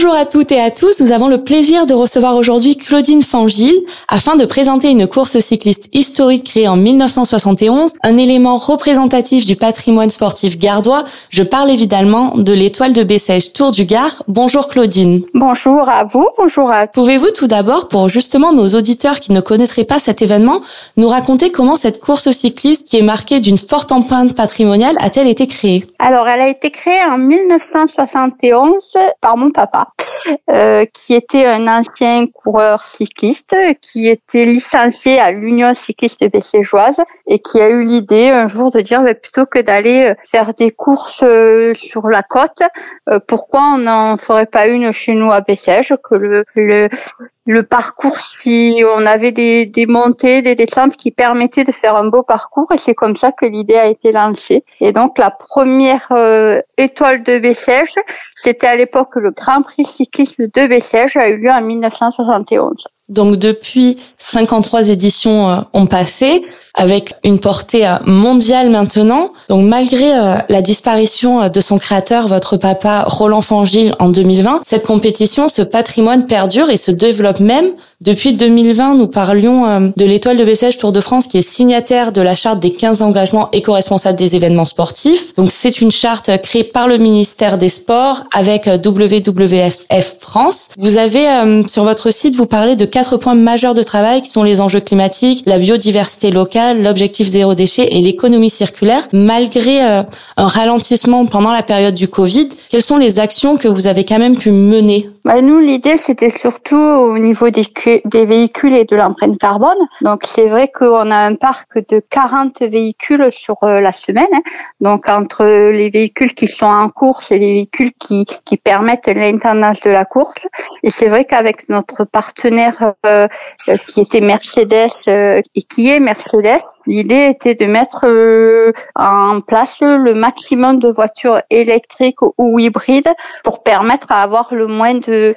Bonjour à toutes et à tous. Nous avons le plaisir de recevoir aujourd'hui Claudine Fangil afin de présenter une course cycliste historique créée en 1971, un élément représentatif du patrimoine sportif gardois. Je parle évidemment de l'étoile de Bessèges Tour du Gard. Bonjour Claudine. Bonjour à vous, bonjour à Pouvez-vous tout d'abord, pour justement nos auditeurs qui ne connaîtraient pas cet événement, nous raconter comment cette course cycliste qui est marquée d'une forte empreinte patrimoniale a-t-elle été créée? Alors, elle a été créée en 1971 par mon papa euh, qui était un ancien coureur cycliste, qui était licencié à l'Union cycliste bességeoise et qui a eu l'idée un jour de dire, bah, plutôt que d'aller euh, faire des courses euh, sur la côte, pourquoi on n'en ferait pas une chez nous à Bessèges, que le le parcours si on avait des, des montées, des descentes qui permettaient de faire un beau parcours et c'est comme ça que l'idée a été lancée. Et donc la première euh, étoile de Bessèges, c'était à l'époque le Grand Prix cyclisme de Bessèges a eu lieu en 1971. Donc depuis 53 éditions euh, ont passé avec une portée euh, mondiale maintenant. Donc malgré euh, la disparition de son créateur, votre papa Roland Fangil en 2020, cette compétition, ce patrimoine perdure et se développe même. Depuis 2020, nous parlions de l'étoile de Bessèges Tour de France qui est signataire de la charte des 15 engagements éco-responsables des événements sportifs. Donc c'est une charte créée par le ministère des Sports avec WWF France. Vous avez sur votre site, vous parlez de quatre points majeurs de travail qui sont les enjeux climatiques, la biodiversité locale, l'objectif zéro déchet et l'économie circulaire. Malgré euh, un ralentissement pendant la période du Covid, quelles sont les actions que vous avez quand même pu mener bah, Nous, l'idée, c'était surtout au niveau des, véhicules et de l'empreinte carbone. Donc, c'est vrai qu'on a un parc de 40 véhicules sur euh, la semaine. Hein. Donc, entre les véhicules qui sont en course et les véhicules qui, qui permettent l'intendance de la course. Et c'est vrai qu'avec notre partenaire euh, qui était Mercedes euh, et qui est Mercedes, L'idée était de mettre euh, en place le maximum de voitures électriques ou hybrides pour permettre à avoir le moins de,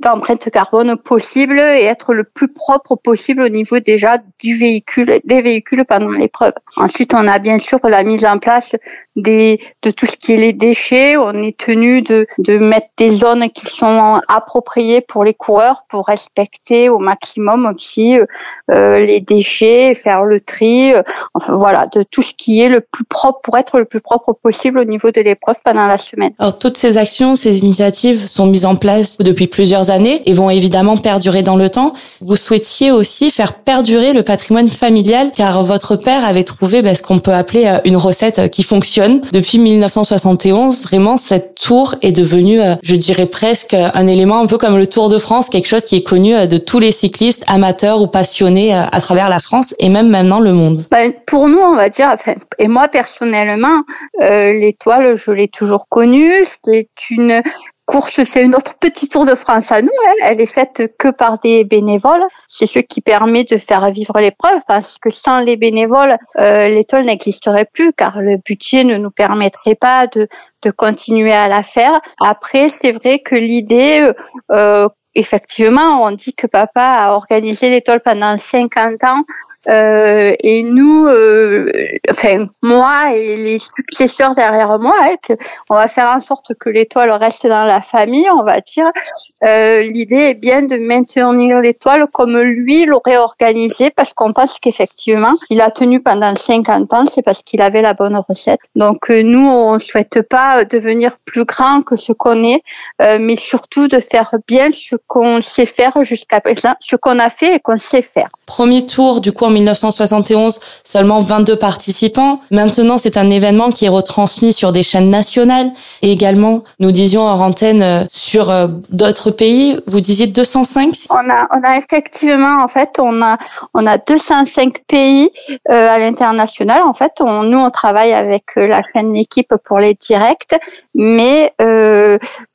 d'empreinte carbone possible et être le plus propre possible au niveau déjà du véhicule, des véhicules pendant l'épreuve. Ensuite, on a bien sûr la mise en place des, de tout ce qui est les déchets. On est tenu de, de mettre des zones qui sont appropriées pour les coureurs pour respecter au maximum aussi euh, les déchets, faire le tri, euh, enfin voilà, de tout ce qui est le plus propre pour être le plus propre possible au niveau de l'épreuve pendant la semaine. Alors toutes ces actions, ces initiatives sont mises en place depuis plusieurs années et vont évidemment perdurer dans le temps. Vous souhaitiez aussi faire perdurer le patrimoine familial car votre père avait trouvé ben, ce qu'on peut appeler euh, une recette euh, qui fonctionne. Depuis 1971, vraiment cette tour est devenue, je dirais presque un élément un peu comme le Tour de France, quelque chose qui est connu de tous les cyclistes amateurs ou passionnés à travers la France et même maintenant le monde ben, Pour nous, on va dire, et moi personnellement, euh, l'étoile, je l'ai toujours connue. C'est une course, c'est notre petit tour de France à nous. Hein. Elle est faite que par des bénévoles. C'est ce qui permet de faire vivre l'épreuve parce que sans les bénévoles, euh, l'étoile n'existerait plus car le budget ne nous permettrait pas de, de continuer à la faire. Après, c'est vrai que l'idée euh, effectivement, on dit que papa a organisé l'étoile pendant 50 ans euh, et nous, euh, enfin moi et les successeurs derrière moi, hein, on va faire en sorte que l'étoile reste dans la famille, on va dire. Euh, l'idée est bien de maintenir l'étoile comme lui l'aurait organisé parce qu'on pense qu'effectivement, il a tenu pendant 50 ans, c'est parce qu'il avait la bonne recette. Donc nous, on souhaite pas devenir plus grand que ce qu'on est, mais surtout de faire bien ce qu'on sait faire jusqu'à présent, ce qu'on a fait et qu'on sait faire. Premier tour du coup 1971, seulement 22 participants. Maintenant, c'est un événement qui est retransmis sur des chaînes nationales et également, nous disions en antenne, euh, sur euh, d'autres pays. Vous disiez 205 On a, effectivement, en fait, on a, on a 205 pays euh, à l'international. En fait, nous, on travaille avec la chaîne L'équipe pour les directs, mais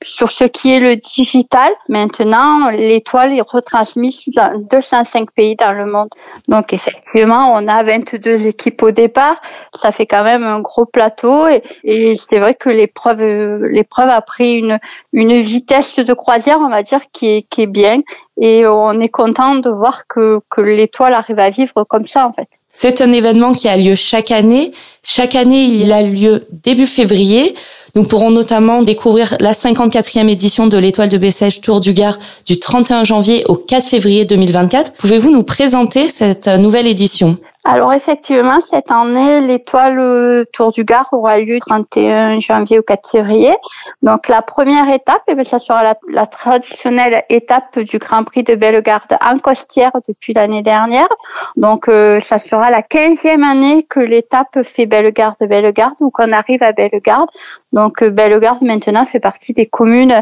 sur ce qui est le digital, maintenant, l'étoile est retransmise dans 205 pays dans le monde. Donc, effectivement, on a 22 équipes au départ. Ça fait quand même un gros plateau et, et c'est vrai que l'épreuve, l'épreuve a pris une, une vitesse de croisière. on va dire, qui est, qui est bien. Et on est content de voir que, que l'étoile arrive à vivre comme ça, en fait. C'est un événement qui a lieu chaque année. Chaque année, il a lieu début février. Nous pourrons notamment découvrir la 54e édition de l'étoile de Bessèges Tour du Gard du 31 janvier au 4 février 2024. Pouvez-vous nous présenter cette nouvelle édition? Alors effectivement, cette année, l'étoile euh, Tour du Gard aura lieu du 31 janvier au 4 février. Donc la première étape, eh ça sera la, traditionnelle étape du Grand Prix de Bellegarde en Costière depuis l'année dernière. Donc euh, ça sera la 15e année que l'étape fait Bellegarde-Bellegarde ou qu'on arrive à Bellegarde. Donc euh, Bellegarde maintenant fait partie des communes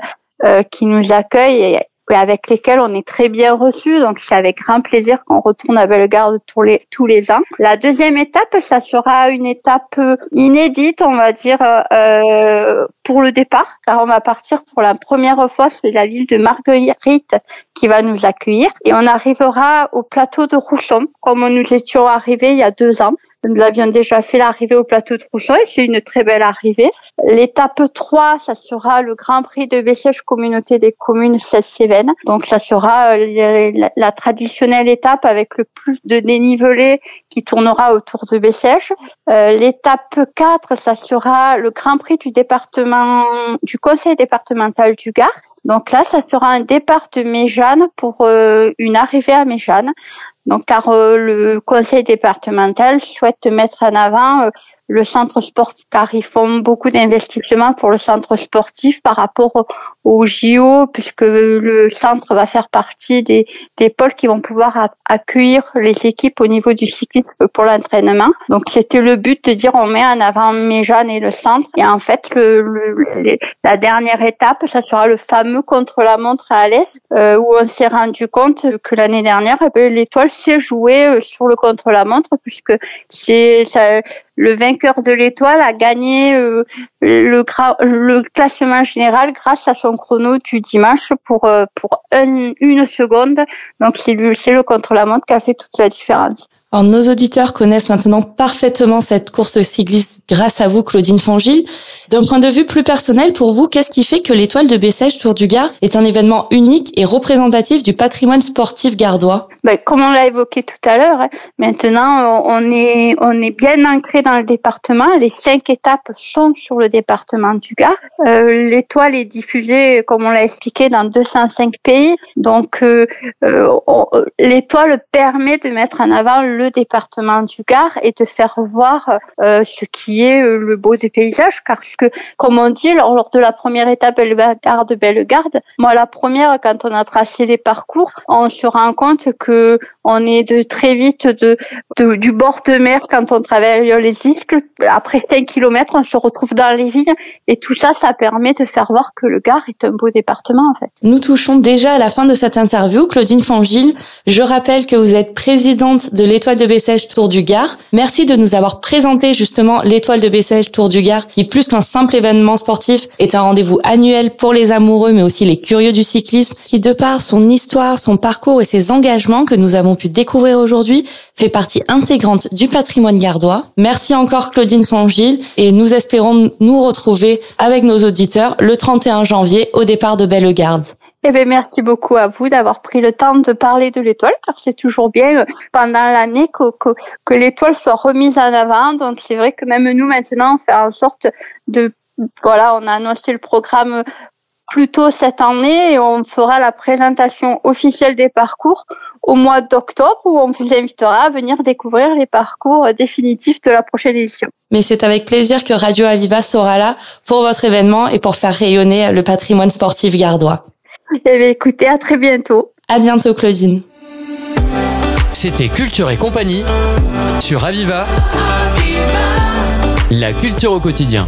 qui nous accueillent avec lesquels on est très bien reçu. Donc c'est avec grand plaisir qu'on retourne à Bellegarde tous les tous les ans. La deuxième étape, ça sera une étape inédite, on va dire, euh, pour le départ, car on va partir pour la première fois. C'est la ville de Marguerite qui va nous accueillir et on arrivera au plateau de Rousson, comme nous étions arrivés il y a deux ans. Nous avions déjà fait l'arrivée au plateau de Rousson et c'est une très belle arrivée. L'étape 3, ça sera le Grand Prix de Bessèges Communauté des communes 16-Cévennes. Donc ça sera euh, la, traditionnelle étape avec le plus de dénivelé qui tournera autour de Bessèges. Euh, l'étape 4, ça sera le Grand Prix du département du Conseil départemental du Gard. Donc là, ça sera un départ de Méjeanne pour euh, une arrivée à Méjeanne. Donc, car euh, le conseil départemental souhaite mettre en avant euh, le centre sportif, car ils font beaucoup d'investissements pour le centre sportif par rapport au JO, puisque le centre va faire partie des, des pôles qui vont pouvoir accueillir les équipes au niveau du cyclisme pour l'entraînement. Donc c'était le but de dire on met en avant Méjeanne et le centre. Et en fait, la dernière étape, ça sera le fameux contre-la-montre à l'Est, euh, où on s'est rendu compte que l'année dernière, eh ben, l'étoile s'est jouée euh, sur le contre-la-montre, puisque c'est le vainqueur de l'étoile a gagné euh, le, classement général grâce à son chrono du dimanche pour euh, une seconde. Donc c'est le contre-la-montre qui a fait toute la différence. Nos auditeurs connaissent maintenant parfaitement cette course cycliste grâce à vous, Claudine Fangil. D'un point de vue plus personnel, pour vous, qu'est-ce qui fait que l'étoile de Bessèges Tour du Gard est un événement unique et représentatif du patrimoine sportif gardois? Ben, Comme on l'a évoqué tout à l'heure, hein, maintenant on est on est bien ancré dans le département. Les cinq étapes sont sur le département du Gard. Euh, l'étoile est diffusée, comme on l'a expliqué, dans 205 pays. Donc euh, euh l'étoile permet de mettre en avant le département du Gard et de faire voir euh, ce qui est euh, le beau des paysages, car que, comme on dit, lors, de la première étape Bellegarde, Bellegarde, moi la première, quand on a tracé les parcours, on se rend compte que on est de très vite de, du bord de mer quand on traverse les Isques. Après 5 kilomètres, on se retrouve dans les vignes et tout ça, ça permet de faire voir que le Gard est un beau département en fait. Nous touchons déjà à la fin de cette interview. Claudine Fangil, je rappelle que vous êtes présidente de l'Étoile de Bessèges Tour du Gard. Merci de nous avoir présenté justement l'étoile de Bessèges Tour du Gard qui plus qu'un simple événement sportif est un rendez-vous annuel pour les amoureux mais aussi les curieux du cyclisme qui de par son histoire, son parcours et ses engagements que nous avons pu découvrir aujourd'hui fait partie intégrante du patrimoine gardois. Merci encore Claudine Fangil et nous espérons nous retrouver avec nos auditeurs le 31 janvier au départ de Bellegarde. Eh bien, merci beaucoup à vous d'avoir pris le temps de parler de l'étoile, car c'est toujours bien euh, pendant l'année que, que, que l'étoile soit remise en avant. Donc, c'est vrai que même nous, maintenant, on fait en sorte de, voilà, on a annoncé le programme plus tôt cette année et on fera la présentation officielle des parcours au mois d'octobre où on vous invitera à venir découvrir les parcours définitifs de la prochaine édition. Mais c'est avec plaisir que Radio Aviva sera là pour votre événement et pour faire rayonner le patrimoine sportif gardois. Eh bien, écoutez, à très bientôt. À bientôt, Claudine. C'était Culture et compagnie sur Aviva. La culture au quotidien.